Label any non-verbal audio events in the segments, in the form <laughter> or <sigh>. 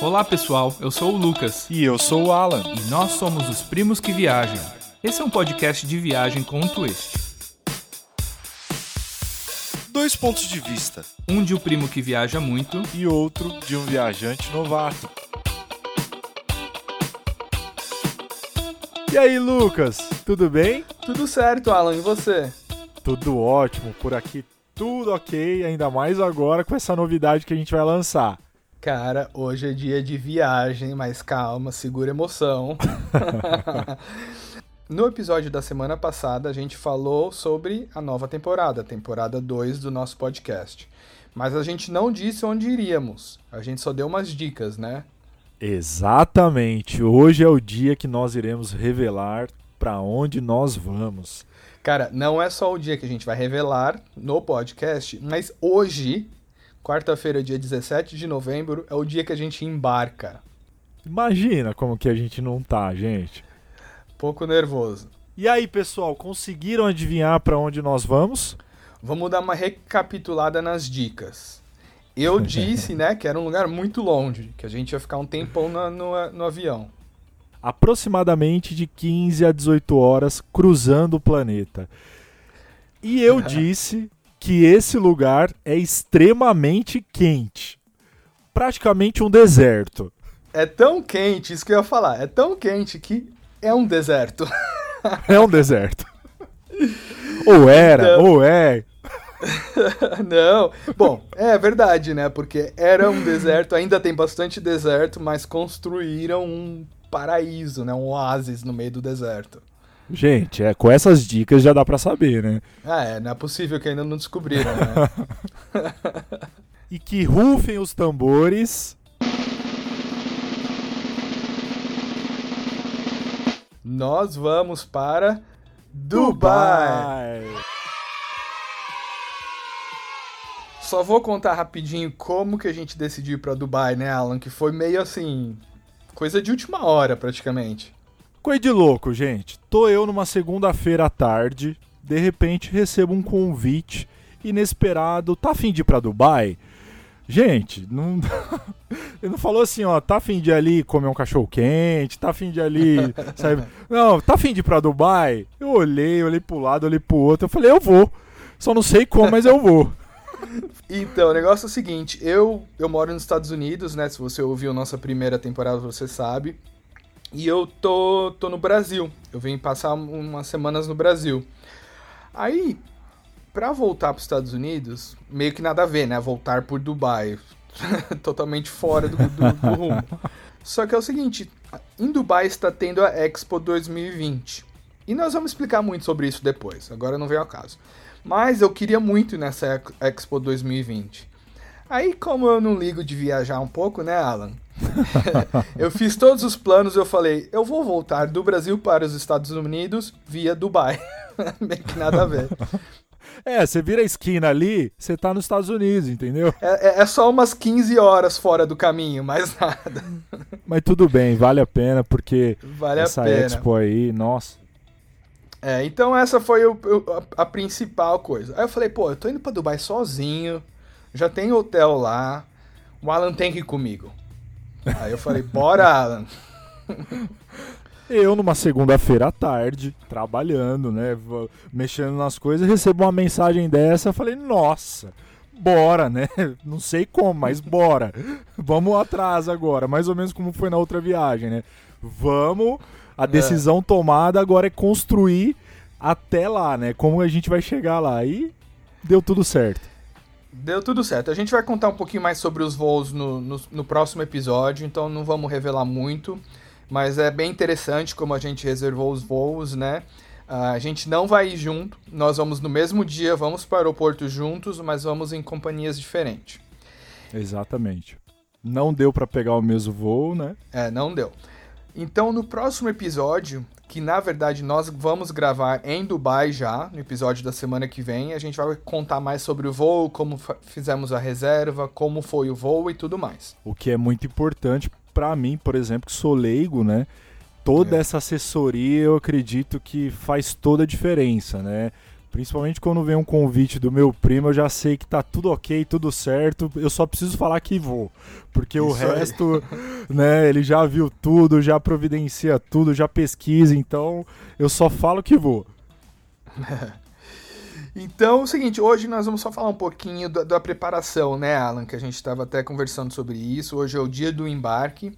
Olá pessoal, eu sou o Lucas E eu sou o Alan. e nós somos os Primos que Viajam. Esse é um podcast de viagem com um twist. Dois pontos de vista Um de o primo que viaja muito e outro de um viajante novato. E aí, Lucas, tudo bem? Tudo certo, Alan, e você? Tudo ótimo por aqui, tudo ok, ainda mais agora com essa novidade que a gente vai lançar. Cara, hoje é dia de viagem, mas calma, segura emoção. <laughs> no episódio da semana passada, a gente falou sobre a nova temporada, a temporada 2 do nosso podcast. Mas a gente não disse onde iríamos, a gente só deu umas dicas, né? Exatamente, hoje é o dia que nós iremos revelar para onde nós vamos. Cara, não é só o dia que a gente vai revelar no podcast, mas hoje, quarta-feira, dia 17 de novembro, é o dia que a gente embarca. Imagina como que a gente não tá, gente. Pouco nervoso. E aí, pessoal, conseguiram adivinhar para onde nós vamos? Vamos dar uma recapitulada nas dicas. Eu <laughs> disse, né, que era um lugar muito longe, que a gente ia ficar um tempão na- no, no avião. aproximadamente de 15 a 18 horas cruzando o planeta. E eu <laughs> disse que esse lugar é extremamente quente. Praticamente um deserto. É tão quente, isso que eu ia falar, é tão quente que é um deserto. <laughs> É um deserto. Ou era, Então- ou é. <laughs> Não, bom, é verdade, né? Porque era um deserto, ainda tem bastante deserto, mas construíram um paraíso, né? Um oásis no meio do deserto. Gente, é, com essas dicas já dá pra saber, né? Ah, é, não é possível que ainda não descobriram, né? <laughs> E que rufem os tambores. Nós vamos para Dubai. Só vou contar rapidinho como que a gente decidiu ir pra Dubai, né, Alan? Que foi meio assim. Coisa de última hora, praticamente. Coisa de louco, gente. Tô eu numa segunda-feira à tarde, de repente recebo um convite inesperado. Tá afim de ir pra Dubai? Gente, não. <laughs> Ele não falou assim, ó, tá afim de ir ali comer um cachorro quente, tá afim de ir ali. <laughs> sabe? Não, tá afim de ir pra Dubai? Eu olhei, olhei pro lado, olhei pro outro, eu falei, eu vou. Só não sei como, mas eu vou. <laughs> Então, o negócio é o seguinte: eu, eu moro nos Estados Unidos, né? Se você ouviu nossa primeira temporada, você sabe. E eu tô, tô no Brasil. Eu vim passar umas semanas no Brasil. Aí, pra voltar pros Estados Unidos, meio que nada a ver, né? Voltar por Dubai. <laughs> Totalmente fora do, do, do rumo. Só que é o seguinte: em Dubai está tendo a Expo 2020. E nós vamos explicar muito sobre isso depois. Agora não vem ao caso. Mas eu queria muito nessa Ex- Expo 2020. Aí, como eu não ligo de viajar um pouco, né, Alan? <laughs> eu fiz todos os planos, eu falei, eu vou voltar do Brasil para os Estados Unidos via Dubai. <laughs> Meio que nada a ver. <laughs> É, você vira a esquina ali, você tá nos Estados Unidos, entendeu? É, é- é só umas 15 horas fora do caminho, mais nada. Mas tudo bem, vale a pena, porque Vale essa pena. Expo aí, nossa. É, então essa foi o- o- a, a principal coisa. Aí eu falei, pô, eu tô indo pra Dubai sozinho, já tem hotel lá, o Alan tem que ir comigo. Aí eu falei, bora, Alan. Eu, numa segunda-feira à tarde, trabalhando, né? Mexendo nas coisas, recebo uma mensagem dessa. Falei, nossa, bora, né? <laughs> Não sei como, mas bora. Vamos atrás agora. Mais ou menos como foi na outra viagem, né? Vamos. A decisão tomada agora é construir até lá, né? Como a gente vai chegar lá. E deu tudo certo. Deu tudo certo. A gente vai contar um pouquinho mais sobre os voos no, no, no próximo episódio, então não vamos revelar muito. Mas é bem interessante como a gente reservou os voos, né? Ah, a gente não vai ir junto, nós vamos no mesmo dia, vamos para o aeroporto juntos, mas vamos em companhias diferentes. Exatamente. Não deu pra pegar o mesmo voo, né? É, não deu. Então, no próximo episódio, que na verdade nós vamos gravar em Dubai já, no episódio da semana que vem, a gente vai contar mais sobre o voo, como fizemos a reserva, como foi o voo e tudo mais. O que é muito importante pra mim, por exemplo, que sou leigo, né? Toda É. essa assessoria eu acredito que faz toda a diferença, né? Principalmente quando vem um convite do meu primo, eu já sei que tá tudo ok, tudo certo. Eu só preciso falar que vou. Porque Isso o resto, aí. <laughs> né, ele já viu tudo, já providencia tudo, já pesquisa, então eu só falo que vou. <laughs> Então, é o seguinte, hoje nós vamos só falar um pouquinho da, da preparação, né, Alan? Que a gente estava até conversando sobre isso. Hoje é o dia do embarque.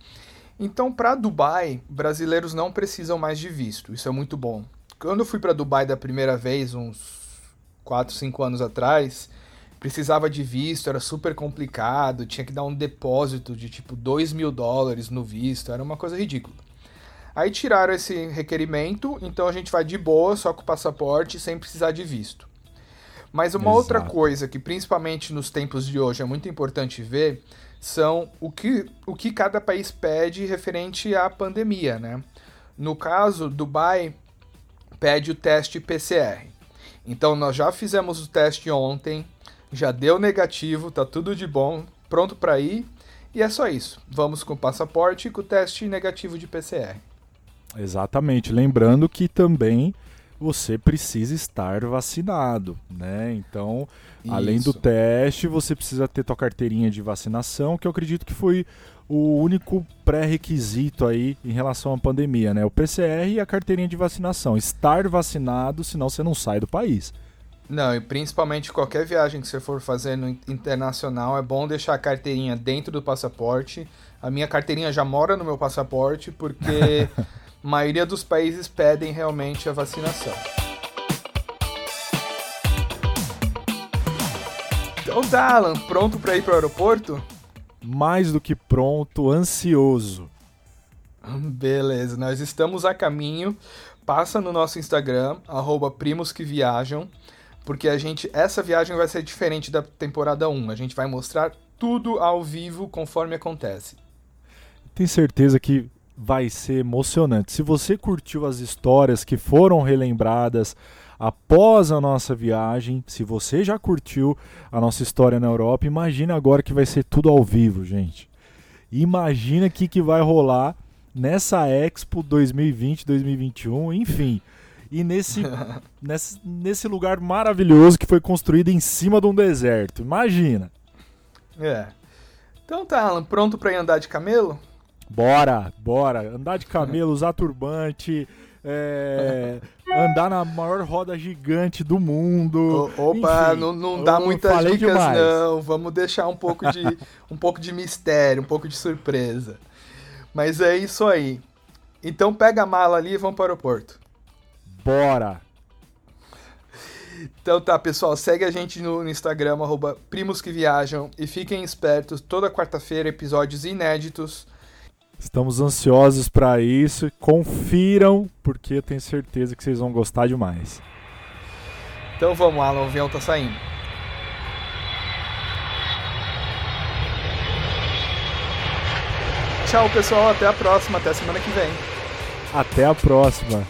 Então, para Dubai, brasileiros não precisam mais de visto. Isso é muito bom. Quando eu fui para Dubai da primeira vez, uns 4, 5 anos atrás, precisava de visto, era super complicado, tinha que dar um depósito de tipo 2 mil dólares no visto, era uma coisa ridícula. Aí tiraram esse requerimento, então a gente vai de boa, só com o passaporte, sem precisar de visto. Mas uma Exato. outra coisa que, principalmente nos tempos de hoje, é muito importante ver são o que, o que cada país pede referente à pandemia, né? No caso, Dubai pede o teste PCR. Então, nós já fizemos o teste ontem, já deu negativo, tá tudo de bom, pronto para ir. E é só isso. Vamos com o passaporte e com o teste negativo de PCR. Exatamente. Lembrando que também você precisa estar vacinado, né? Então, Isso. além do teste, você precisa ter tua carteirinha de vacinação, que eu acredito que foi o único pré-requisito aí em relação à pandemia, né? O PCR e a carteirinha de vacinação. Estar vacinado, senão você não sai do país. Não, e principalmente qualquer viagem que você for fazer no internacional, é bom deixar a carteirinha dentro do passaporte. A minha carteirinha já mora no meu passaporte, porque <laughs> a maioria dos países pedem realmente a vacinação. Então tá, Alan, pronto para ir para o aeroporto? Mais do que pronto, ansioso. Beleza, nós estamos a caminho. Passa no nosso Instagram, arroba primos que viajam, porque a gente. Essa viagem vai ser diferente da temporada 1. A gente vai mostrar tudo ao vivo conforme acontece. Tenho certeza que vai ser emocionante. Se você curtiu as histórias que foram relembradas após a nossa viagem, se você já curtiu a nossa história na Europa, imagina agora que vai ser tudo ao vivo, gente. Imagina o que, que vai rolar nessa Expo 2020, 2021, enfim. E nesse, <laughs> nesse, nesse lugar maravilhoso que foi construído em cima de um deserto. Imagina. É. Então tá, Alan, pronto para ir andar de camelo? Bora, bora. Andar de camelo, usar turbante, é, <laughs> andar na maior roda gigante do mundo. O, opa, Enfim, não, não dá muitas dicas demais. não. Vamos deixar um pouco de <laughs> um pouco de mistério, um pouco de surpresa. Mas é isso aí. Então pega a mala ali e vamos para o aeroporto. Bora. Então tá, pessoal, segue a gente no, Instagram, arroba Primos que Viajam, e fiquem espertos, toda quarta-feira episódios inéditos Estamos ansiosos para isso. Confiram, porque eu tenho certeza que vocês vão gostar demais. Então vamos, Alan, o avião tá saindo. Tchau, pessoal. Até a próxima. Até semana que vem. Até a próxima.